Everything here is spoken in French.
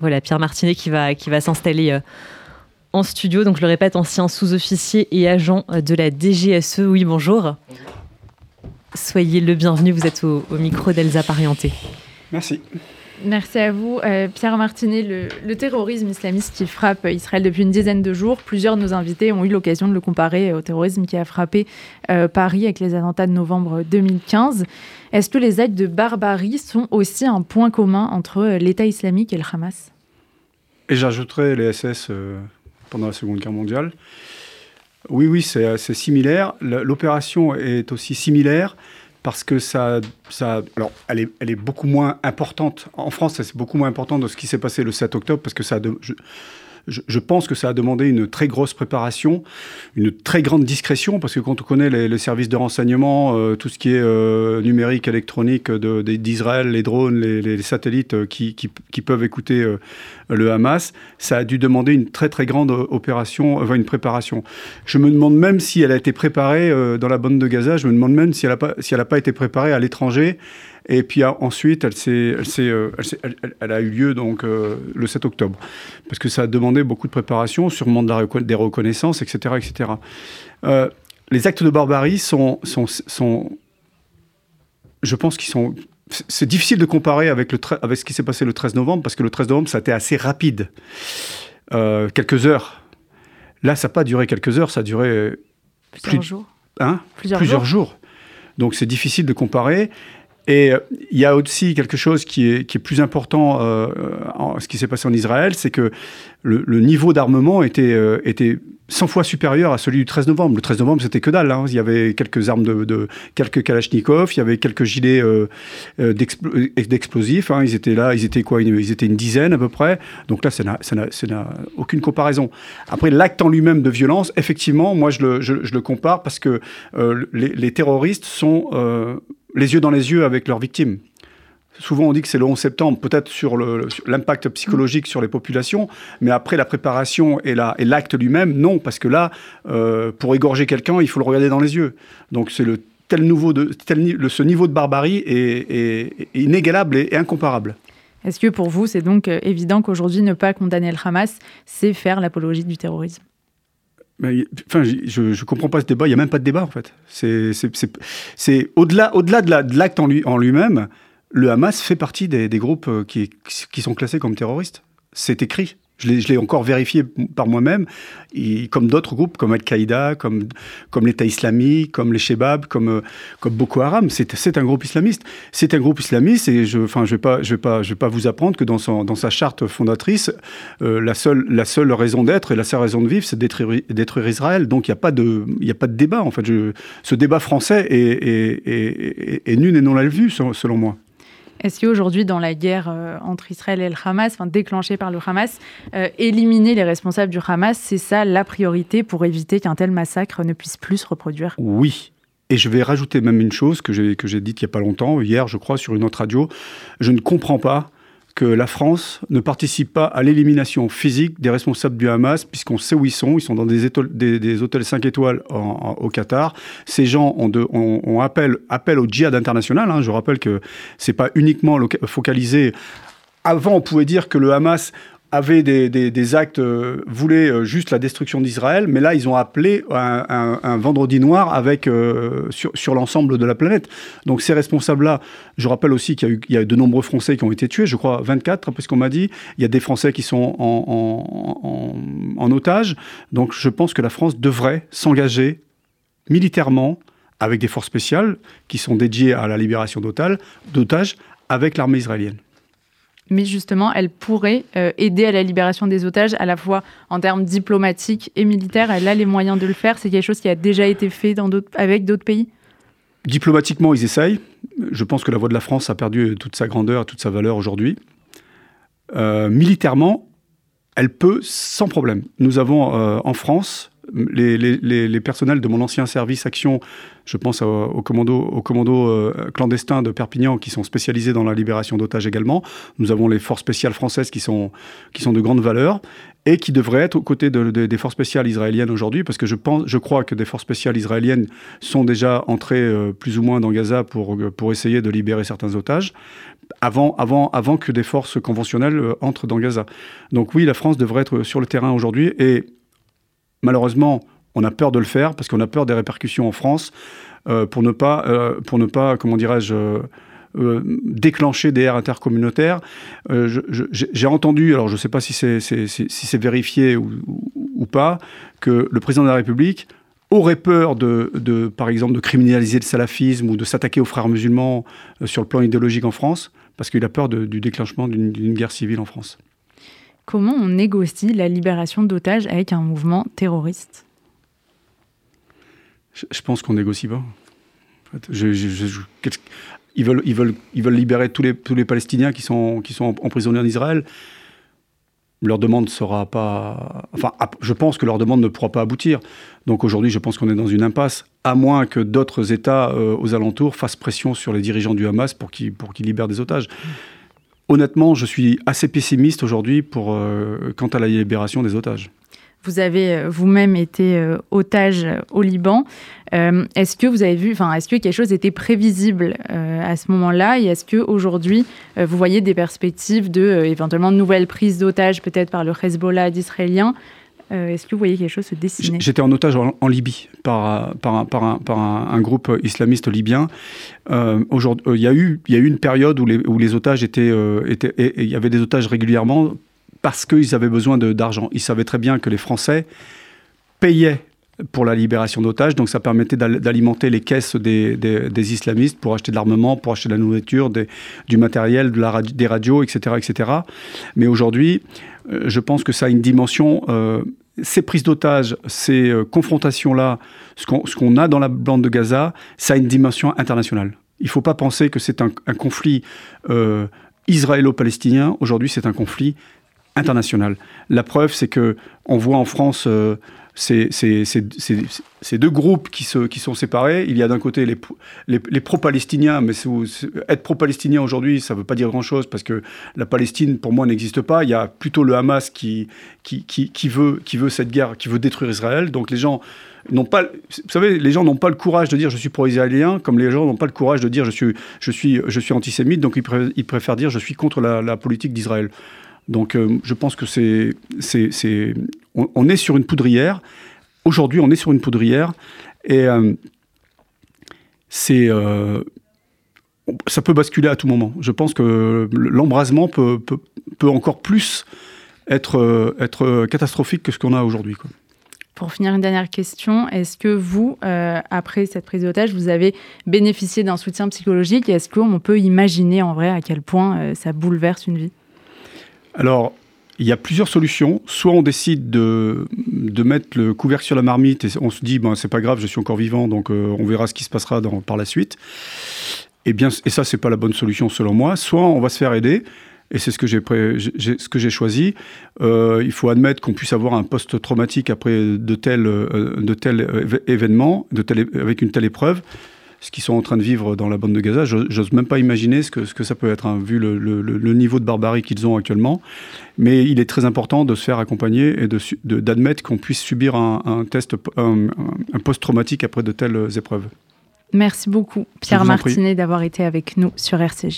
Voilà, Pierre Martinet qui va, qui va s'installer euh, en studio. Donc, je le répète, ancien sous-officier et agent euh, de la DGSE. Oui, bonjour. Soyez le bienvenu, vous êtes au, micro d'Elsa Parienté. Merci. Merci à vous. Euh, Pierre Martinet, le, terrorisme islamiste qui frappe Israël depuis une dizaine de jours, plusieurs de nos invités ont eu l'occasion de le comparer au terrorisme qui a frappé Paris avec les attentats de novembre 2015. Est-ce que les actes de barbarie sont aussi un point commun entre euh, l'État islamique et le Hamas? Et j'ajouterais les SS euh, pendant la Seconde Guerre mondiale. Oui, oui, c'est similaire. L'opération est aussi similaire parce que ça, ça alors, elle est, elle est beaucoup moins importante. En France, c'est beaucoup moins important de ce qui s'est passé le 7 octobre parce que ça, je, pense que ça a demandé une très grosse préparation, une très grande discrétion, parce que quand on connaît les, services de renseignement, euh, tout ce qui est euh, numérique, électronique d'Israël, les drones, les, satellites euh, qui, peuvent écouter le Hamas, ça a dû demander une très très grande opération, enfin une préparation. Je me demande même si elle a été préparée dans la bande de Gaza, je me demande même si elle n'a pas, si pas été préparée à l'étranger. Et puis ah, ensuite, elle, elle, euh, elle, elle, a eu lieu donc euh, le 7 octobre, parce que ça a demandé beaucoup de préparation, sûrement de la, des reconnaissances, etc., etc. Euh, les actes de barbarie sont, sont, sont je pense qu'ils sont c'est difficile de comparer avec, le avec ce qui s'est passé le 13 novembre, parce que le 13 novembre, ça a été assez rapide. quelques heures. Là, ça n'a pas duré quelques heures, ça a duré... Plusieurs jours. Hein? Plusieurs, jours. jours. Donc c'est difficile de comparer. Et euh, il y a aussi quelque chose qui est, plus important euh, en ce qui s'est passé en Israël, c'est que le, niveau d'armement était, euh, était 100 fois supérieur à celui du 13 novembre. Le 13 novembre, c'était que dalle. Hein. Il y avait quelques armes de, quelques kalachnikovs, il y avait quelques gilets d'explosifs. Hein. Ils étaient là, ils étaient quoi Ils étaient une dizaine à peu près. Donc là, ça n'a aucune comparaison. Après, l'acte en lui-même de violence, effectivement, moi, je le, compare parce que les, terroristes sont les yeux dans les yeux avec leurs victimes. Souvent, on dit que c'est le 11 septembre, peut-être sur l'impact psychologique sur les populations, mais après la préparation et l'acte lui-même, non, parce que là, euh, pour égorger quelqu'un, il faut le regarder dans les yeux. Donc, c'est tel nouveau de tel, ce niveau de barbarie est, inégalable et, incomparable. Est-ce que pour vous, c'est donc euh, évident qu'aujourd'hui, ne pas condamner le Hamas, c'est faire l'apologie du terrorisme? Enfin, je ne comprends pas ce débat. Il n'y a même pas de débat, en fait. C'est au-delà au -delà de l'acte en lui-même, le Hamas fait partie des, des groupes euh, qui, qui, sont classés comme terroristes. C'est écrit. Je l'ai encore vérifié par moi-même, comme d'autres groupes, comme Al-Qaïda, comme, comme l'État islamique, comme les Shebab, comme, euh, comme Boko Haram. C'est un groupe islamiste. C'est un groupe islamiste et je ne enfin, je vais, pas, vais, vais pas vous apprendre que dans, son, dans sa charte fondatrice, euh, la, seule, la seule raison d'être et la seule raison de vivre, c'est détruire, détruire Israël. Donc il n'y a, pas de, a pas de débat. En fait. Ce débat français est, est, nul et non l'a vu, selon moi. Est-ce qu'aujourd'hui, dans la guerre euh, entre Israël et le Hamas, enfin, déclenchée par le Hamas, euh, éliminer les responsables du Hamas, c'est ça la priorité pour éviter qu'un tel massacre ne puisse plus se reproduire? Oui. Et je vais rajouter même une chose que j'ai dite il n'y a pas longtemps, hier, je crois, sur une autre radio. Je ne comprends pas que la France ne participe pas à l'élimination physique des responsables du Hamas, puisqu'on sait où ils sont. Ils sont dans des, hôtels 5 étoiles au Qatar. Ces gens ont, appel, au djihad international. Hein. Je rappelle que c'est pas uniquement focalisé avant, on pouvait dire que le Hamas avaient des, actes, euh, voulaient euh, juste la destruction d'Israël, mais là, ils ont appelé un, vendredi noir avec, euh, sur, l'ensemble de la planète. Donc ces responsables-là, je rappelle aussi qu'il y, a eu, de nombreux Français qui ont été tués, je crois 24, après ce qu'on m'a dit. Il y a des Français qui sont en, en otage. Donc je pense que la France devrait s'engager militairement avec des forces spéciales qui sont dédiées à la libération d'otages avec l'armée israélienne mais justement, elle pourrait euh, aider à la libération des otages, à la fois en termes diplomatiques et militaires. Elle a les moyens de le faire. C'est quelque chose qui a déjà été fait avec d'autres pays Diplomatiquement, ils essayent. Je pense que la voix de la France a perdu toute sa grandeur, toute sa valeur aujourd'hui. Euh, militairement, elle peut sans problème. Nous avons euh, en France les, personnels de mon ancien service action, je pense aux commandos au commando, euh, clandestins de Perpignan qui sont spécialisés dans la libération d'otages également. Nous avons les forces spéciales françaises qui sont, qui sont de grande valeur. et qui devrait être aux côtés des forces spéciales israéliennes aujourd'hui, parce que je, pense, je crois que des forces spéciales israéliennes sont déjà entrées euh, plus ou moins dans Gaza pour, pour essayer de libérer certains otages, avant, avant, avant que des forces conventionnelles euh, entrent dans Gaza. Donc oui, la France devrait être sur le terrain aujourd'hui, et malheureusement, on a peur de le faire, parce qu'on a peur des répercussions en France, pour, ne pas, pour ne pas, comment dirais-je, euh, déclencher des aires intercommunautaires. Euh, j'ai entendu, alors je ne sais pas si c'est vérifié ou, pas, que le président de la République aurait peur de, par exemple, de criminaliser le salafisme ou de s'attaquer aux frères musulmans euh, sur le plan idéologique en France, parce qu'il a peur du déclenchement d'une guerre civile en France. Comment on négocie la libération d'otages avec un mouvement terroriste? Je, pense qu'on négocie pas. Ils veulent, libérer tous les, Palestiniens qui sont, qui sont emprisonnés en Israël. Leur demande sera pas. Enfin, je pense que leur demande ne pourra pas aboutir. Donc aujourd'hui, je pense qu'on est dans une impasse, à moins que d'autres États euh, aux alentours fassent pression sur les dirigeants du Hamas pour qu'ils libèrent des otages. Honnêtement, je suis assez pessimiste aujourd'hui pour euh, quant à la libération des otages. Vous avez euh, vous-même été euh, otage au Liban. Est-ce que vous avez vu, enfin, est-ce que quelque chose était prévisible à ce moment-là? Et est-ce que aujourd'hui, vous voyez des perspectives de éventuellement de nouvelles prises d'otages, peut-être par le Hezbollah d'Israéliens Est-ce que vous voyez quelque chose se dessiner J'étais en otage en, Libye par, par, un, par, un, par un, groupe islamiste libyen. aujourd'hui, il y, a eu, y a eu une période où les, où les otages étaient, étaient, il y avait des otages régulièrement parce qu'ils avaient besoin d'argent. Ils savaient très bien que les Français payaient pour la libération d'otages, donc ça permettait d'alimenter les caisses des, islamistes pour acheter de l'armement, pour acheter de la nourriture, du matériel, des radios, etc. etc. Mais aujourd'hui, euh, je pense que ça a une dimension... Euh, ces prises d'otages, ces euh, confrontations-là, ce qu'on a dans la bande de Gaza, ça a une dimension internationale. Il ne faut pas penser que c'est un, conflit israélo-palestinien. Aujourd'hui, c'est un conflit international. La preuve, c'est que on voit en France euh, ces, deux groupes qui, sont séparés. Il y a d'un côté les, les, pro-palestiniens, mais être pro-palestinien aujourd'hui, ça ne veut pas dire grand-chose parce que la Palestine, pour moi, n'existe pas. Il y a plutôt le Hamas qui, veut, cette guerre, qui veut détruire Israël. Donc les gens n'ont pas, vous savez, les gens n'ont pas le courage de dire je suis pro-israélien, comme les gens n'ont pas le courage de dire je suis, antisémite, donc ils, préfèrent, dire je suis contre la politique d'Israël. Donc euh, je pense que c'est, c'est, on, est sur une poudrière. Aujourd'hui, on est sur une poudrière et euh, c'est, euh, ça peut basculer à tout moment. Je pense que l'embrasement peut, peut, encore plus être, être catastrophique que ce qu'on a aujourd'hui. Pour finir, une dernière question. Est-ce que vous, après cette prise d'otage, vous avez bénéficié d'un soutien psychologique? Est-ce qu'on peut imaginer en vrai à quel point ça bouleverse une vie? Alors, il y a plusieurs solutions. Soit on décide de, de, mettre le couvercle sur la marmite et on se dit, ben, c'est pas grave, je suis encore vivant, donc euh, on verra ce qui se passera par la suite. Et, bien, et ça, c'est pas la bonne solution selon moi. Soit on va se faire aider. Et c'est ce que j'ai choisi. Euh, il faut admettre qu'on puisse avoir un post-traumatique après de tels euh, de tel événements, avec une telle épreuve ce qu'ils sont en train de vivre dans la bande de Gaza. J'ose même pas imaginer ce que, ce que ça peut être, hein, vu le, le, niveau de barbarie qu'ils ont actuellement. Mais il est très important de se faire accompagner et d'admettre qu'on puisse subir un, un test, un, un post-traumatique après de telles épreuves. Merci beaucoup, Pierre Martinet, d'avoir été avec nous sur RCJ.